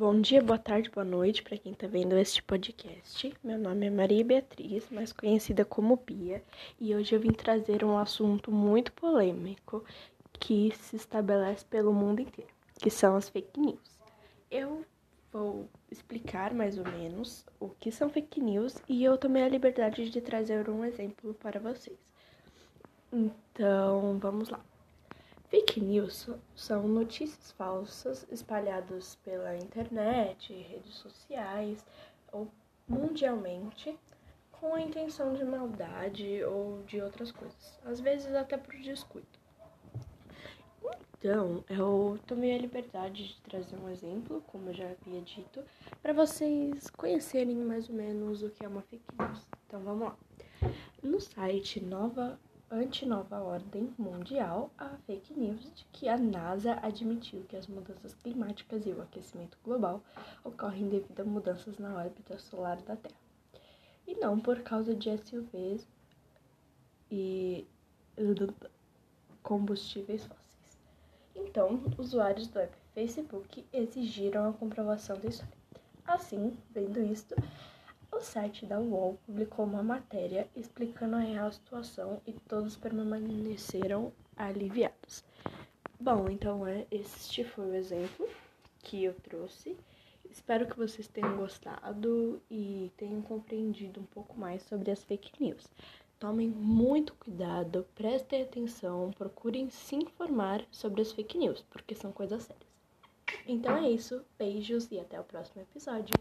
Bom dia, boa tarde, boa noite para quem está vendo este podcast. Meu nome é Maria Beatriz, mais conhecida como Bia, e hoje eu vim trazer um assunto muito polêmico que se estabelece pelo mundo inteiro, que são as fake news. Eu vou explicar mais ou menos o que são fake news e eu tomei a liberdade de trazer um exemplo para vocês. Então, vamos lá. Fake news são notícias falsas espalhadas pela internet, redes sociais ou mundialmente com a intenção de maldade ou de outras coisas, às vezes até por descuido. Então, eu tomei a liberdade de trazer um exemplo, como eu já havia dito, para vocês conhecerem mais ou menos o que é uma fake news. Então, vamos lá. No site Nova anti-nova ordem mundial a fake news de que a NASA admitiu que as mudanças climáticas e o aquecimento global ocorrem devido a mudanças na órbita solar da Terra, e não por causa de SUVs e combustíveis fósseis. Então, usuários do app Facebook exigiram a comprovação da história. Assim, vendo isto, o site da UOL publicou uma matéria explicando a real situação e todos permaneceram aliviados. Bom, então é, este foi o exemplo que eu trouxe. Espero que vocês tenham gostado e tenham compreendido um pouco mais sobre as fake news. Tomem muito cuidado, prestem atenção, procurem se informar sobre as fake news, porque são coisas sérias. Então é isso, beijos e até o próximo episódio.